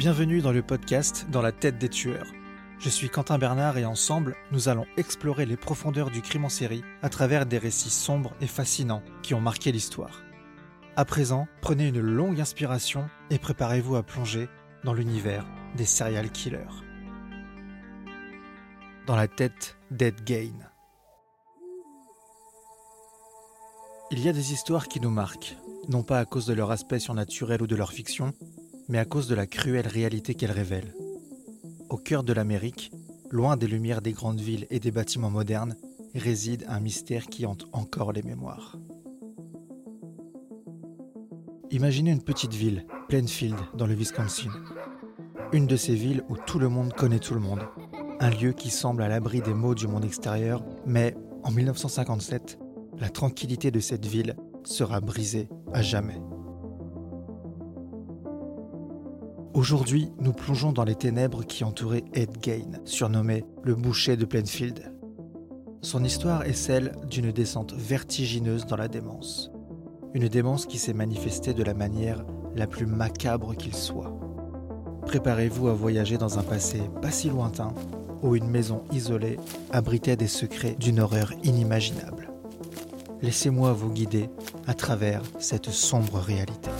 Bienvenue dans le podcast Dans la tête des tueurs. Je suis Quentin Bernard et ensemble, nous allons explorer les profondeurs du crime en série à travers des récits sombres et fascinants qui ont marqué l'histoire. À présent, prenez une longue inspiration et préparez-vous à plonger dans l'univers des serial killers. Dans la tête d'Ed Gain. Il y a des histoires qui nous marquent, non pas à cause de leur aspect surnaturel ou de leur fiction, mais à cause de la cruelle réalité qu'elles révèlent. Au cœur de l'Amérique, loin des lumières des grandes villes et des bâtiments modernes, réside un mystère qui hante encore les mémoires. Imaginez une petite ville, Plainfield, dans le Wisconsin. Une de ces villes où tout le monde connaît tout le monde. Un lieu qui semble à l'abri des maux du monde extérieur, mais en 1957, la tranquillité de cette ville sera brisée à jamais. Aujourd'hui, nous plongeons dans les ténèbres qui entouraient Ed Gain, surnommé le boucher de Plainfield. Son histoire est celle d'une descente vertigineuse dans la démence. Une démence qui s'est manifestée de la manière la plus macabre qu'il soit. Préparez-vous à voyager dans un passé pas si lointain, où une maison isolée abritait des secrets d'une horreur inimaginable. Laissez-moi vous guider à travers cette sombre réalité.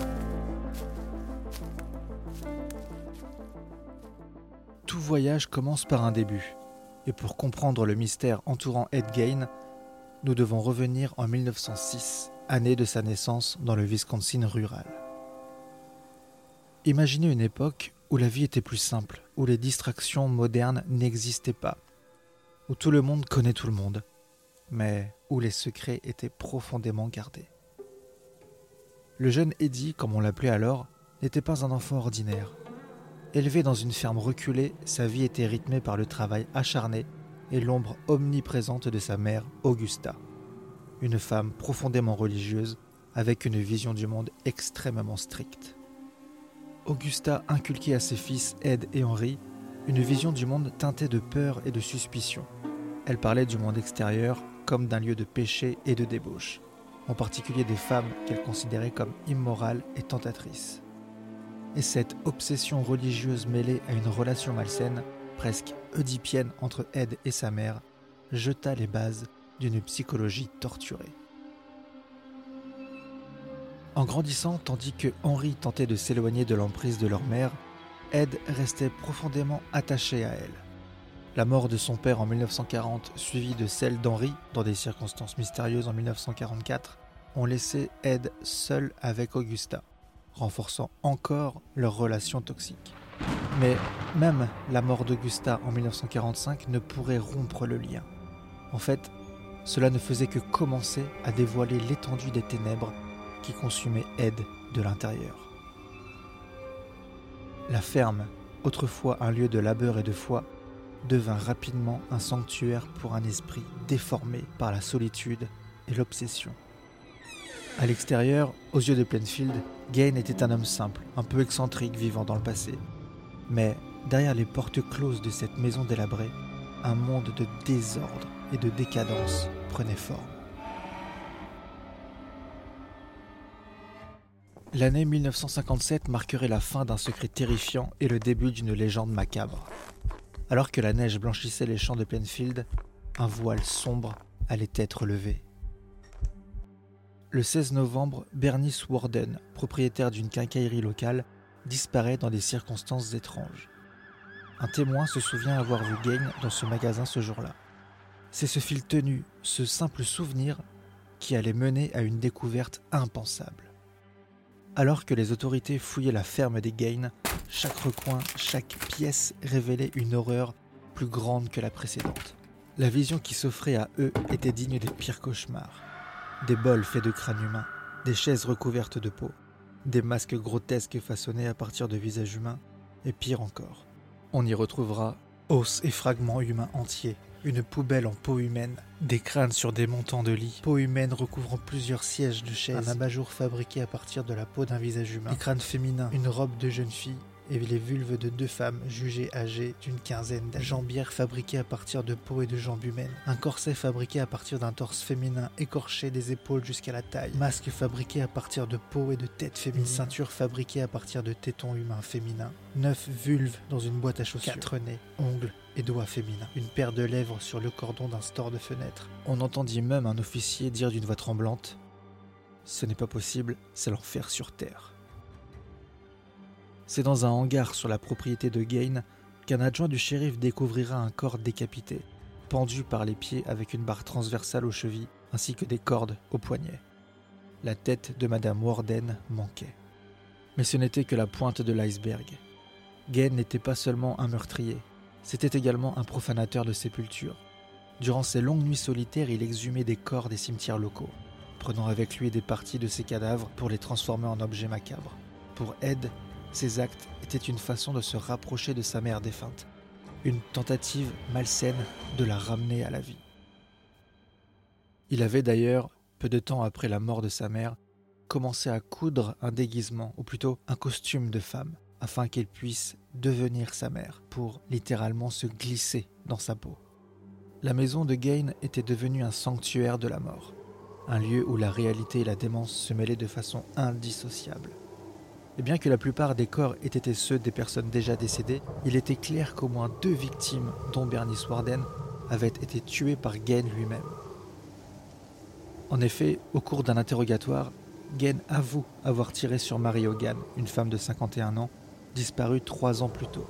Voyage commence par un début, et pour comprendre le mystère entourant Ed Gain, nous devons revenir en 1906, année de sa naissance dans le Wisconsin rural. Imaginez une époque où la vie était plus simple, où les distractions modernes n'existaient pas, où tout le monde connaît tout le monde, mais où les secrets étaient profondément gardés. Le jeune Eddie, comme on l'appelait alors, n'était pas un enfant ordinaire. Élevé dans une ferme reculée, sa vie était rythmée par le travail acharné et l'ombre omniprésente de sa mère, Augusta. Une femme profondément religieuse, avec une vision du monde extrêmement stricte. Augusta inculquait à ses fils Ed et Henry une vision du monde teintée de peur et de suspicion. Elle parlait du monde extérieur comme d'un lieu de péché et de débauche, en particulier des femmes qu'elle considérait comme immorales et tentatrices. Et cette obsession religieuse mêlée à une relation malsaine, presque oedipienne entre Ed et sa mère, jeta les bases d'une psychologie torturée. En grandissant, tandis que Henry tentait de s'éloigner de l'emprise de leur mère, Ed restait profondément attaché à elle. La mort de son père en 1940, suivie de celle d'Henry dans des circonstances mystérieuses en 1944, ont laissé Ed seul avec Augusta, renforçant encore leur relation toxique. Mais même la mort d'Augusta en 1945 ne pourrait rompre le lien. En fait, cela ne faisait que commencer à dévoiler l'étendue des ténèbres qui consumaient Ed de l'intérieur. La ferme, autrefois un lieu de labeur et de foi, devint rapidement un sanctuaire pour un esprit déformé par la solitude et l'obsession. À l'extérieur, aux yeux de Plainfield, Gain était un homme simple, un peu excentrique vivant dans le passé. Mais derrière les portes closes de cette maison délabrée, un monde de désordre et de décadence prenait forme. L'année 1957 marquerait la fin d'un secret terrifiant et le début d'une légende macabre. Alors que la neige blanchissait les champs de Plainfield, un voile sombre allait être levé. Le 16 novembre, Bernice Warden, propriétaire d'une quincaillerie locale, disparaît dans des circonstances étranges. Un témoin se souvient avoir vu Gain dans ce magasin ce jour-là. C'est ce fil tenu, ce simple souvenir, qui allait mener à une découverte impensable. Alors que les autorités fouillaient la ferme des Gaines, chaque recoin, chaque pièce révélait une horreur plus grande que la précédente. La vision qui s'offrait à eux était digne des pires cauchemars. Des bols faits de crânes humains, des chaises recouvertes de peau, des masques grotesques façonnés à partir de visages humains, et pire encore, on y retrouvera os et fragments humains entiers, une poubelle en peau humaine, des crânes sur des montants de lit, peau humaine recouvrant plusieurs sièges de chaises, un abat-jour fabriqué à partir de la peau d'un visage humain, des crânes féminins, une robe de jeune fille et les vulves de deux femmes jugées âgées d'une quinzaine d'années. Jambières fabriquées à partir de peau et de jambes humaines. Un corset fabriqué à partir d'un torse féminin écorché des épaules jusqu'à la taille. Masque fabriqué à partir de peau et de tête féminine. Ceinture fabriquée à partir de tétons humains féminins. Neuf vulves dans une boîte à chaussures. Quatre nez, ongles et doigts féminins. Une paire de lèvres sur le cordon d'un store de fenêtre. On entendit même un officier dire d'une voix tremblante Ce n'est pas possible, c'est l'enfer sur Terre. C'est dans un hangar sur la propriété de Gain qu'un adjoint du shérif découvrira un corps décapité, pendu par les pieds avec une barre transversale aux chevilles ainsi que des cordes aux poignets. La tête de Madame Warden manquait. Mais ce n'était que la pointe de l'iceberg. Gain n'était pas seulement un meurtrier, c'était également un profanateur de sépultures. Durant ses longues nuits solitaires, il exhumait des corps des cimetières locaux, prenant avec lui des parties de ses cadavres pour les transformer en objets macabres. Pour Ed, ces actes étaient une façon de se rapprocher de sa mère défunte, une tentative malsaine de la ramener à la vie. Il avait d'ailleurs, peu de temps après la mort de sa mère, commencé à coudre un déguisement, ou plutôt un costume de femme, afin qu'elle puisse devenir sa mère, pour littéralement se glisser dans sa peau. La maison de Gain était devenue un sanctuaire de la mort, un lieu où la réalité et la démence se mêlaient de façon indissociable. Et bien que la plupart des corps aient été ceux des personnes déjà décédées, il était clair qu'au moins deux victimes, dont Bernice Warden, avaient été tuées par Gain lui-même. En effet, au cours d'un interrogatoire, Gain avoue avoir tiré sur Marie Hogan, une femme de 51 ans, disparue trois ans plus tôt.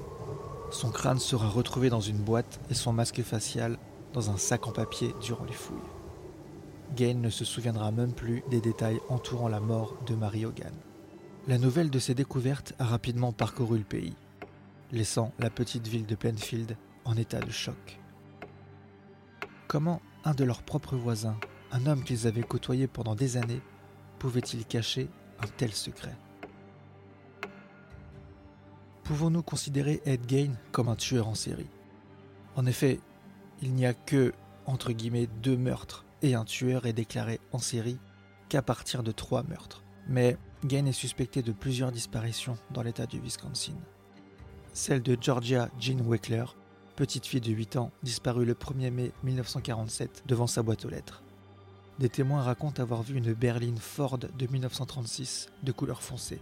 Son crâne sera retrouvé dans une boîte et son masque facial dans un sac en papier durant les fouilles. Gain ne se souviendra même plus des détails entourant la mort de Marie Hogan. La nouvelle de ces découvertes a rapidement parcouru le pays, laissant la petite ville de Plainfield en état de choc. Comment un de leurs propres voisins, un homme qu'ils avaient côtoyé pendant des années, pouvait-il cacher un tel secret? Pouvons-nous considérer Ed Gain comme un tueur en série? En effet, il n'y a que, entre guillemets, deux meurtres, et un tueur est déclaré en série qu'à partir de trois meurtres. Mais Gain est suspecté de plusieurs disparitions dans l'état du Wisconsin. Celle de Georgia Jean Weckler, petite fille de 8 ans, disparue le 1er mai 1947 devant sa boîte aux lettres. Des témoins racontent avoir vu une berline Ford de 1936 de couleur foncée,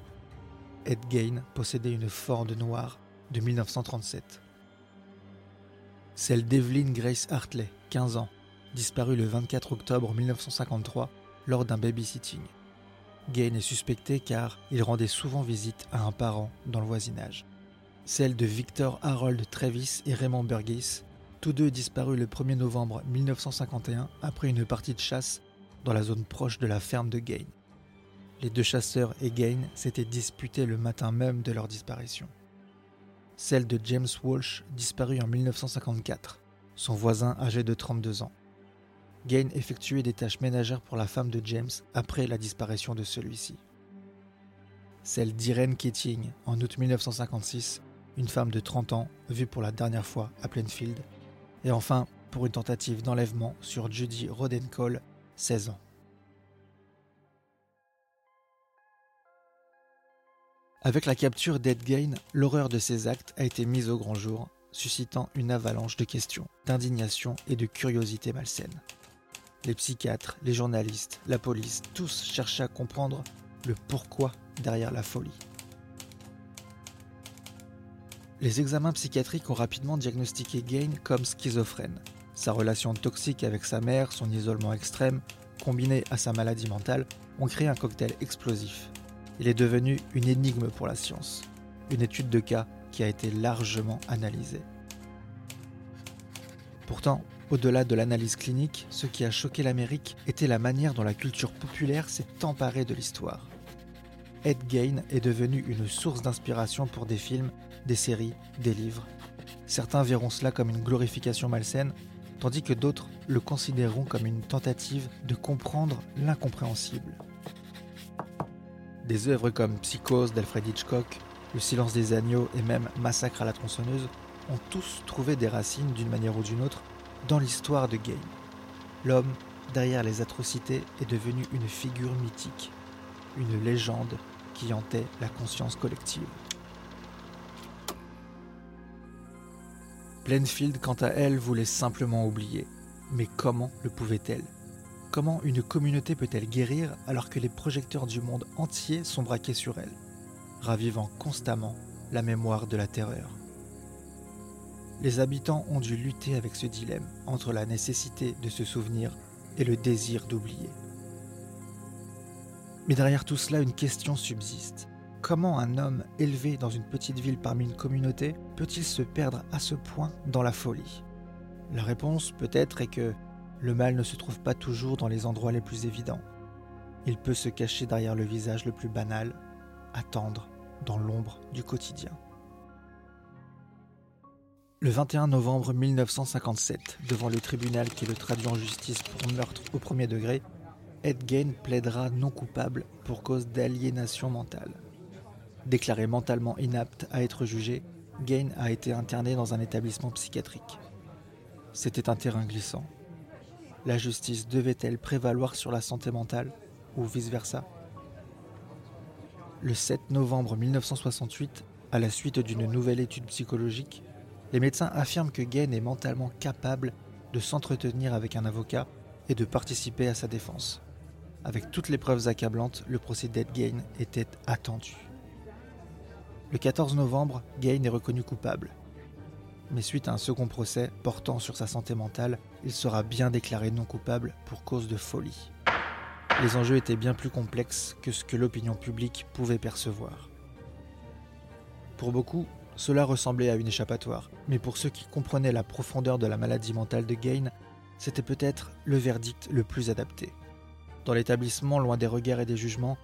Ed Gain possédait une Ford noire de 1937. Celle d'Evelyn Grace Hartley, 15 ans, disparue le 24 octobre 1953 lors d'un babysitting. Gain est suspecté car il rendait souvent visite à un parent dans le voisinage. Celle de Victor Harold Travis et Raymond Burgess, tous deux disparus le 1er novembre 1951 après une partie de chasse dans la zone proche de la ferme de Gain. Les deux chasseurs et Gain s'étaient disputés le matin même de leur disparition. Celle de James Walsh, disparu en 1954, son voisin âgé de 32 ans. Gain effectuait des tâches ménagères pour la femme de James après la disparition de celui-ci. Celle d'Irene Keating, en août 1956, une femme de 30 ans vue pour la dernière fois à Plainfield. Et enfin, pour une tentative d'enlèvement sur Judy Rodencole, 16 ans. Avec la capture d'Ed l'horreur de ces actes a été mise au grand jour, suscitant une avalanche de questions, d'indignation et de curiosité malsaine. Les psychiatres, les journalistes, la police, tous cherchaient à comprendre le pourquoi derrière la folie. Les examens psychiatriques ont rapidement diagnostiqué Gain comme schizophrène. Sa relation toxique avec sa mère, son isolement extrême, combiné à sa maladie mentale, ont créé un cocktail explosif il est devenu une énigme pour la science, une étude de cas qui a été largement analysée. Pourtant, au-delà de l'analyse clinique, ce qui a choqué l'Amérique était la manière dont la culture populaire s'est emparée de l'histoire. Ed Gain est devenu une source d'inspiration pour des films, des séries, des livres. Certains verront cela comme une glorification malsaine, tandis que d'autres le considéreront comme une tentative de comprendre l'incompréhensible. Des œuvres comme Psychose d'Alfred Hitchcock, Le silence des agneaux et même Massacre à la tronçonneuse ont tous trouvé des racines d'une manière ou d'une autre dans l'histoire de Game. L'homme derrière les atrocités est devenu une figure mythique, une légende qui hantait la conscience collective. Plainfield, quant à elle, voulait simplement oublier. Mais comment le pouvait-elle? Comment une communauté peut-elle guérir alors que les projecteurs du monde entier sont braqués sur elle, ravivant constamment la mémoire de la terreur les habitants ont dû lutter avec ce dilemme entre la nécessité de se souvenir et le désir d'oublier. Mais derrière tout cela, une question subsiste. Comment un homme élevé dans une petite ville parmi une communauté peut-il se perdre à ce point dans la folie? La réponse peut-être est que le mal ne se trouve pas toujours dans les endroits les plus évidents. Il peut se cacher derrière le visage le plus banal, attendre dans l'ombre du quotidien. Le 21 novembre 1957, devant le tribunal qui le traduit en justice pour meurtre au premier degré, Ed Gain plaidera non coupable pour cause d'aliénation mentale. Déclaré mentalement inapte à être jugé, Gain a été interné dans un établissement psychiatrique. C'était un terrain glissant. La justice devait-elle prévaloir sur la santé mentale ou vice-versa? Le 7 novembre 1968, à la suite d'une nouvelle étude psychologique, les médecins affirment que Gain est mentalement capable de s'entretenir avec un avocat et de participer à sa défense. Avec toutes les preuves accablantes, le procès d'Ed Gain était attendu. Le 14 novembre, Gain est reconnu coupable. Mais suite à un second procès portant sur sa santé mentale, il sera bien déclaré non coupable pour cause de folie. Les enjeux étaient bien plus complexes que ce que l'opinion publique pouvait percevoir. Pour beaucoup, cela ressemblait à une échappatoire, mais pour ceux qui comprenaient la profondeur de la maladie mentale de Gain, c'était peut-être le verdict le plus adapté. Dans l'établissement, loin des regards et des jugements,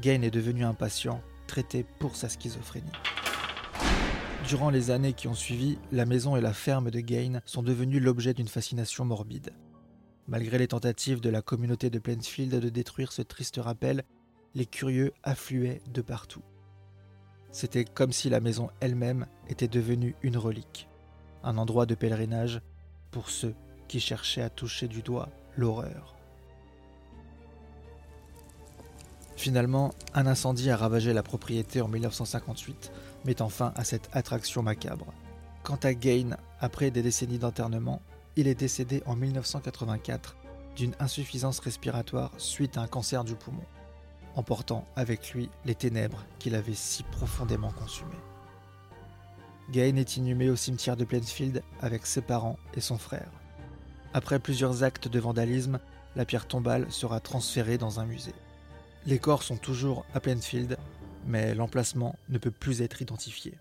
Gain est devenu un patient traité pour sa schizophrénie. Durant les années qui ont suivi, la maison et la ferme de Gain sont devenues l'objet d'une fascination morbide. Malgré les tentatives de la communauté de Plainfield de détruire ce triste rappel, les curieux affluaient de partout. C'était comme si la maison elle-même était devenue une relique, un endroit de pèlerinage pour ceux qui cherchaient à toucher du doigt l'horreur. Finalement, un incendie a ravagé la propriété en 1958, mettant fin à cette attraction macabre. Quant à Gain, après des décennies d'internement, il est décédé en 1984 d'une insuffisance respiratoire suite à un cancer du poumon, emportant avec lui les ténèbres qu'il avait si profondément consumées. Gain est inhumé au cimetière de Plainfield avec ses parents et son frère. Après plusieurs actes de vandalisme, la pierre tombale sera transférée dans un musée. Les corps sont toujours à Plainfield, mais l'emplacement ne peut plus être identifié.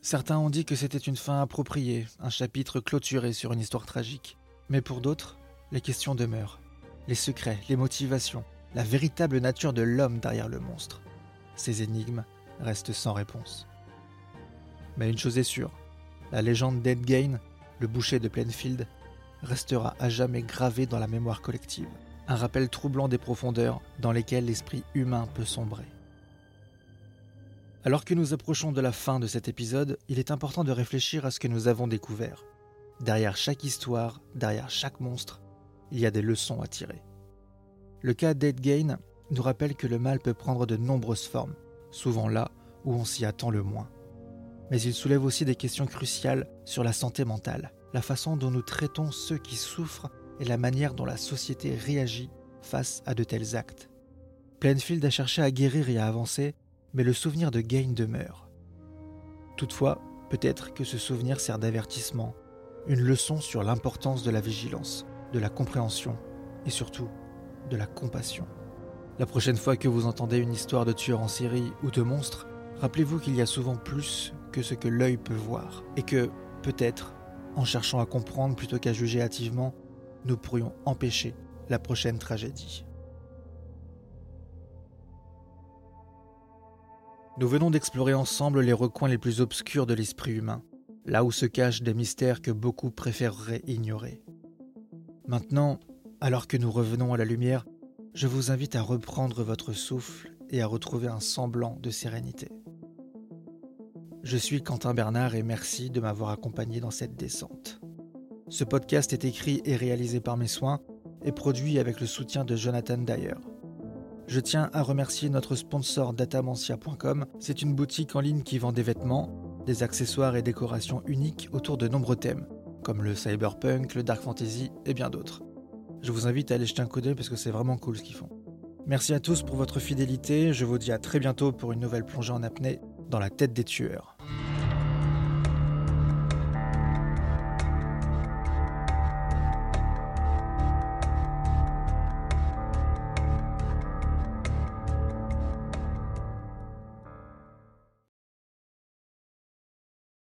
Certains ont dit que c'était une fin appropriée, un chapitre clôturé sur une histoire tragique. Mais pour d'autres, les questions demeurent. Les secrets, les motivations, la véritable nature de l'homme derrière le monstre. Ces énigmes restent sans réponse. Mais une chose est sûre, la légende d'Ed Gain, le boucher de Plainfield, restera à jamais gravée dans la mémoire collective un rappel troublant des profondeurs dans lesquelles l'esprit humain peut sombrer. Alors que nous approchons de la fin de cet épisode, il est important de réfléchir à ce que nous avons découvert. Derrière chaque histoire, derrière chaque monstre, il y a des leçons à tirer. Le cas d'Ed Gain nous rappelle que le mal peut prendre de nombreuses formes, souvent là où on s'y attend le moins. Mais il soulève aussi des questions cruciales sur la santé mentale, la façon dont nous traitons ceux qui souffrent et la manière dont la société réagit face à de tels actes. Plainfield a cherché à guérir et à avancer, mais le souvenir de Gain demeure. Toutefois, peut-être que ce souvenir sert d'avertissement, une leçon sur l'importance de la vigilance, de la compréhension et surtout de la compassion. La prochaine fois que vous entendez une histoire de tueur en série ou de monstre, rappelez-vous qu'il y a souvent plus que ce que l'œil peut voir et que, peut-être, en cherchant à comprendre plutôt qu'à juger hâtivement, nous pourrions empêcher la prochaine tragédie. Nous venons d'explorer ensemble les recoins les plus obscurs de l'esprit humain, là où se cachent des mystères que beaucoup préféreraient ignorer. Maintenant, alors que nous revenons à la lumière, je vous invite à reprendre votre souffle et à retrouver un semblant de sérénité. Je suis Quentin Bernard et merci de m'avoir accompagné dans cette descente. Ce podcast est écrit et réalisé par mes soins et produit avec le soutien de Jonathan Dyer. Je tiens à remercier notre sponsor datamantia.com. C'est une boutique en ligne qui vend des vêtements, des accessoires et décorations uniques autour de nombreux thèmes, comme le cyberpunk, le dark fantasy et bien d'autres. Je vous invite à aller jeter un coup d'œil parce que c'est vraiment cool ce qu'ils font. Merci à tous pour votre fidélité, je vous dis à très bientôt pour une nouvelle plongée en apnée dans la tête des tueurs.